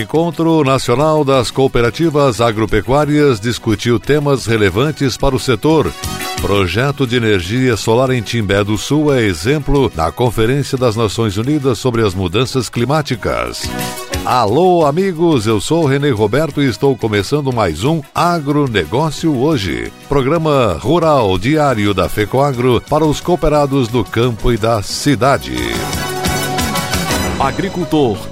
Encontro Nacional das Cooperativas Agropecuárias discutiu temas relevantes para o setor. Projeto de energia solar em Timbé do Sul é exemplo na Conferência das Nações Unidas sobre as Mudanças Climáticas. Alô, amigos, eu sou Renê Roberto e estou começando mais um Agronegócio Hoje, programa rural diário da FECOAGRO para os cooperados do campo e da cidade. Agricultor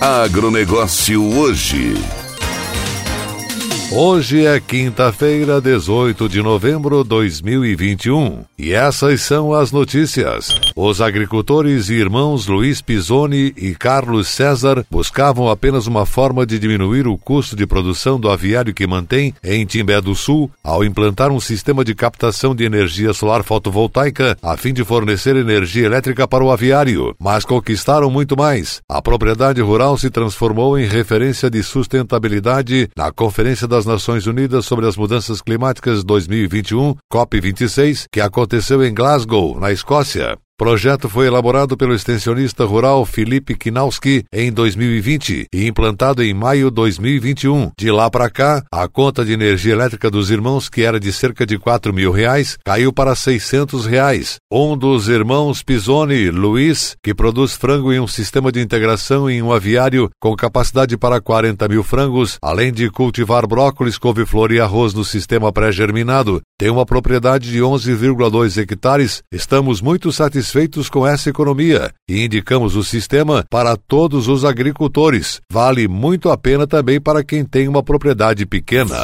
Agronegócio hoje. Hoje é quinta-feira, 18 de novembro de 2021. E essas são as notícias. Os agricultores e irmãos Luiz Pisoni e Carlos César buscavam apenas uma forma de diminuir o custo de produção do aviário que mantém em Timbé do Sul ao implantar um sistema de captação de energia solar fotovoltaica a fim de fornecer energia elétrica para o aviário. Mas conquistaram muito mais. A propriedade rural se transformou em referência de sustentabilidade na Conferência das Nações Unidas sobre as Mudanças Climáticas 2021, COP26, que aconteceu em Glasgow, na Escócia. Projeto foi elaborado pelo extensionista rural Felipe Kinowski em 2020 e implantado em maio de 2021. De lá para cá, a conta de energia elétrica dos irmãos, que era de cerca de 4 mil reais, caiu para 600 reais. Um dos irmãos Pisoni, Luiz, que produz frango em um sistema de integração em um aviário com capacidade para 40 mil frangos, além de cultivar brócolis, couve-flor e arroz no sistema pré-germinado, tem uma propriedade de 11,2 hectares. Estamos muito satisfeitos satisfeitos com essa economia e indicamos o sistema para todos os agricultores. Vale muito a pena também para quem tem uma propriedade pequena.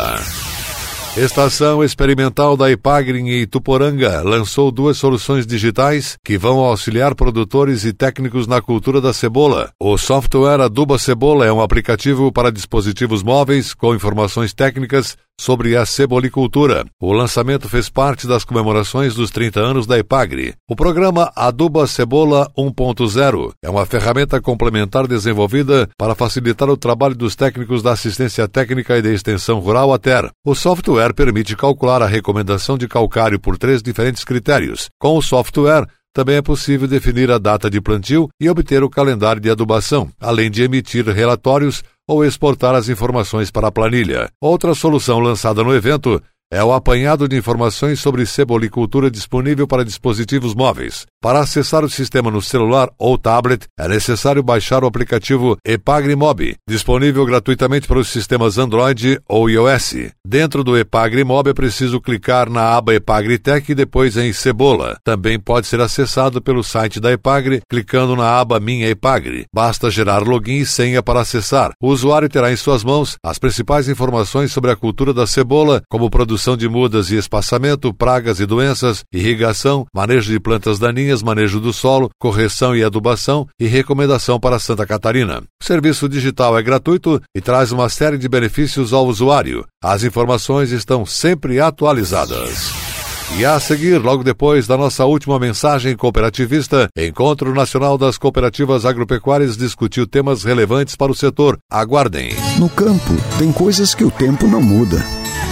Estação Experimental da Ipagre em Ituporanga lançou duas soluções digitais que vão auxiliar produtores e técnicos na cultura da cebola. O software Aduba Cebola é um aplicativo para dispositivos móveis com informações técnicas sobre a cebolicultura. O lançamento fez parte das comemorações dos 30 anos da Ipagre. O programa Aduba Cebola 1.0 é uma ferramenta complementar desenvolvida para facilitar o trabalho dos técnicos da assistência técnica e da extensão rural ATER. O software permite calcular a recomendação de calcário por três diferentes critérios. Com o software, também é possível definir a data de plantio e obter o calendário de adubação, além de emitir relatórios ou exportar as informações para a planilha. Outra solução lançada no evento é o apanhado de informações sobre cebolicultura disponível para dispositivos móveis. Para acessar o sistema no celular ou tablet, é necessário baixar o aplicativo EpagriMob, disponível gratuitamente para os sistemas Android ou iOS. Dentro do EpagriMob é preciso clicar na aba EpagriTech e depois em Cebola. Também pode ser acessado pelo site da Epagri, clicando na aba Minha Epagri. Basta gerar login e senha para acessar. O usuário terá em suas mãos as principais informações sobre a cultura da cebola, como produção redução de mudas e espaçamento, pragas e doenças, irrigação, manejo de plantas daninhas, manejo do solo, correção e adubação e recomendação para Santa Catarina. O serviço digital é gratuito e traz uma série de benefícios ao usuário. As informações estão sempre atualizadas. E a seguir, logo depois da nossa última mensagem cooperativista, Encontro Nacional das Cooperativas Agropecuárias discutiu temas relevantes para o setor. Aguardem. No campo, tem coisas que o tempo não muda,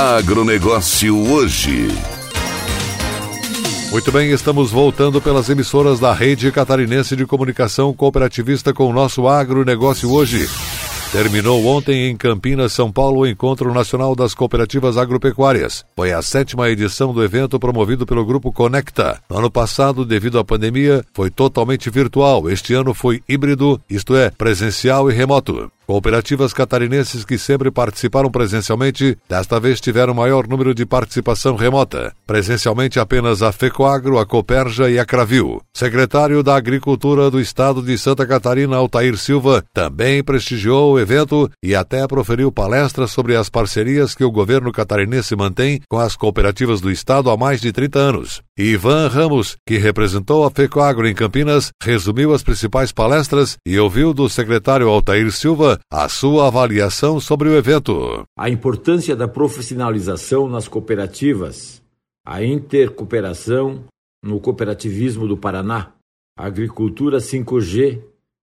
Agronegócio hoje. Muito bem, estamos voltando pelas emissoras da Rede Catarinense de Comunicação Cooperativista com o nosso agronegócio hoje. Terminou ontem em Campinas, São Paulo, o Encontro Nacional das Cooperativas Agropecuárias. Foi a sétima edição do evento promovido pelo Grupo Conecta. No ano passado, devido à pandemia, foi totalmente virtual. Este ano foi híbrido, isto é, presencial e remoto. Cooperativas catarinenses que sempre participaram presencialmente, desta vez tiveram maior número de participação remota. Presencialmente apenas a FECOAGRO, a Coperja e a Cravil. Secretário da Agricultura do Estado de Santa Catarina, Altair Silva, também prestigiou o evento e até proferiu palestras sobre as parcerias que o governo catarinense mantém com as cooperativas do Estado há mais de 30 anos. Ivan Ramos, que representou a FECOAGRO em Campinas, resumiu as principais palestras e ouviu do secretário Altair Silva a sua avaliação sobre o evento. A importância da profissionalização nas cooperativas, a intercooperação no cooperativismo do Paraná, a agricultura 5G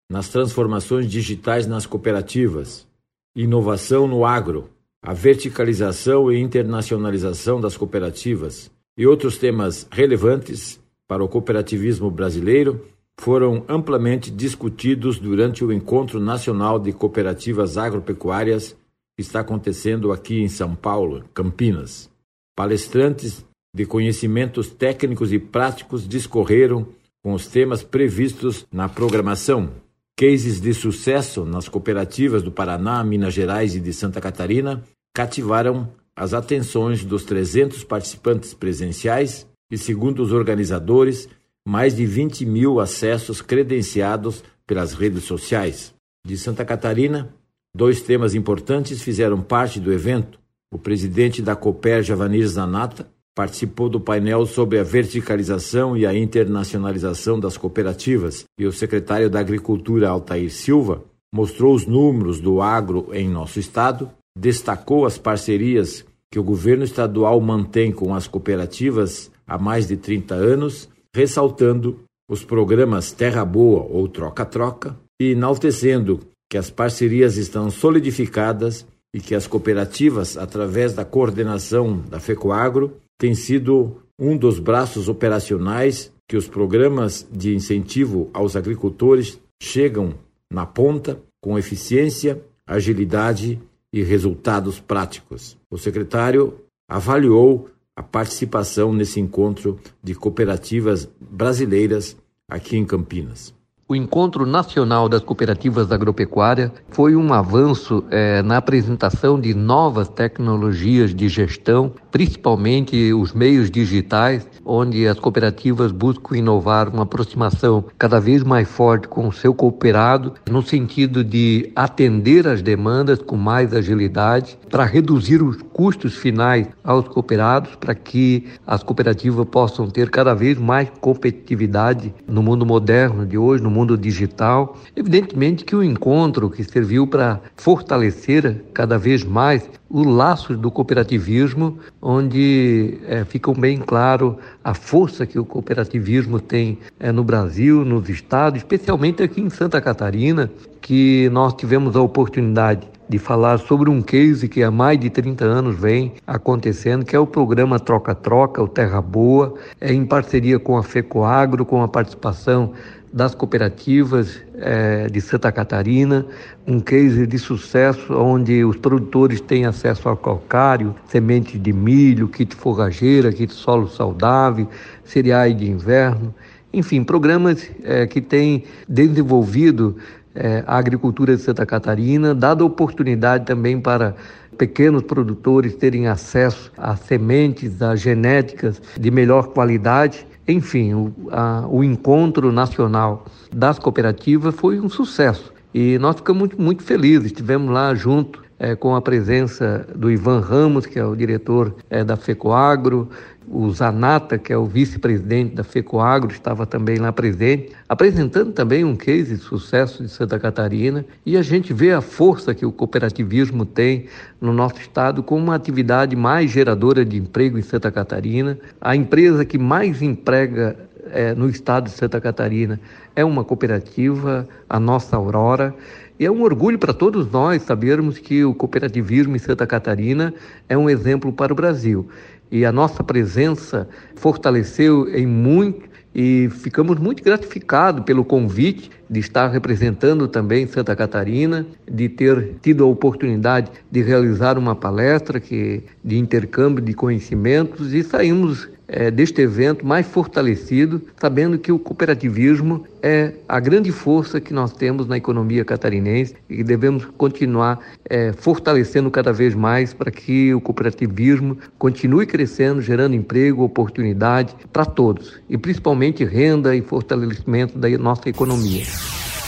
nas transformações digitais nas cooperativas, inovação no agro, a verticalização e internacionalização das cooperativas e outros temas relevantes para o cooperativismo brasileiro foram amplamente discutidos durante o Encontro Nacional de Cooperativas Agropecuárias que está acontecendo aqui em São Paulo, Campinas. Palestrantes de conhecimentos técnicos e práticos discorreram com os temas previstos na programação. Cases de sucesso nas cooperativas do Paraná, Minas Gerais e de Santa Catarina cativaram as atenções dos 300 participantes presenciais e, segundo os organizadores, mais de 20 mil acessos credenciados pelas redes sociais. De Santa Catarina, dois temas importantes fizeram parte do evento. O presidente da Cooper, Javanir Zanata, participou do painel sobre a verticalização e a internacionalização das cooperativas, e o secretário da Agricultura, Altair Silva, mostrou os números do agro em nosso estado, destacou as parcerias que o governo estadual mantém com as cooperativas há mais de 30 anos ressaltando os programas Terra Boa ou Troca-Troca e enaltecendo que as parcerias estão solidificadas e que as cooperativas, através da coordenação da FECOAGRO, têm sido um dos braços operacionais que os programas de incentivo aos agricultores chegam na ponta com eficiência, agilidade e resultados práticos. O secretário avaliou a participação nesse encontro de cooperativas brasileiras aqui em Campinas. O Encontro Nacional das Cooperativas Agropecuárias foi um avanço é, na apresentação de novas tecnologias de gestão, principalmente os meios digitais, onde as cooperativas buscam inovar uma aproximação cada vez mais forte com o seu cooperado, no sentido de atender as demandas com mais agilidade, para reduzir os custos finais aos cooperados, para que as cooperativas possam ter cada vez mais competitividade no mundo moderno de hoje, no mundo digital. Evidentemente que o encontro que serviu para fortalecer cada vez mais os laços do cooperativismo, onde é, bem claro a força que o cooperativismo tem é, no Brasil, nos estados, especialmente aqui em Santa Catarina, que nós tivemos a oportunidade de falar sobre um case que há mais de 30 anos vem acontecendo, que é o programa Troca-Troca, o Terra Boa, é em parceria com a FECOAGRO, com a participação das cooperativas é, de Santa Catarina, um case de sucesso onde os produtores têm acesso ao calcário, sementes de milho, kit forrageira, kit solo saudável, cereais de inverno, enfim, programas é, que têm desenvolvido é, a agricultura de Santa Catarina, dado oportunidade também para pequenos produtores terem acesso a sementes, a genéticas de melhor qualidade. Enfim, o, a, o encontro nacional das cooperativas foi um sucesso e nós ficamos muito, muito felizes. Estivemos lá junto é, com a presença do Ivan Ramos, que é o diretor é, da FECOAGRO, o Zanata, que é o vice-presidente da FECOAGRO, estava também lá presente, apresentando também um case de sucesso de Santa Catarina. E a gente vê a força que o cooperativismo tem no nosso estado como uma atividade mais geradora de emprego em Santa Catarina. A empresa que mais emprega é, no estado de Santa Catarina é uma cooperativa, a nossa Aurora. E é um orgulho para todos nós sabermos que o cooperativismo em Santa Catarina é um exemplo para o Brasil. E a nossa presença fortaleceu em muito e ficamos muito gratificados pelo convite de estar representando também Santa Catarina, de ter tido a oportunidade de realizar uma palestra que, de intercâmbio de conhecimentos e saímos é, deste evento mais fortalecido, sabendo que o cooperativismo é a grande força que nós temos na economia catarinense e devemos continuar é, fortalecendo cada vez mais para que o cooperativismo continue crescendo, gerando emprego, oportunidade para todos e principalmente renda e fortalecimento da nossa economia.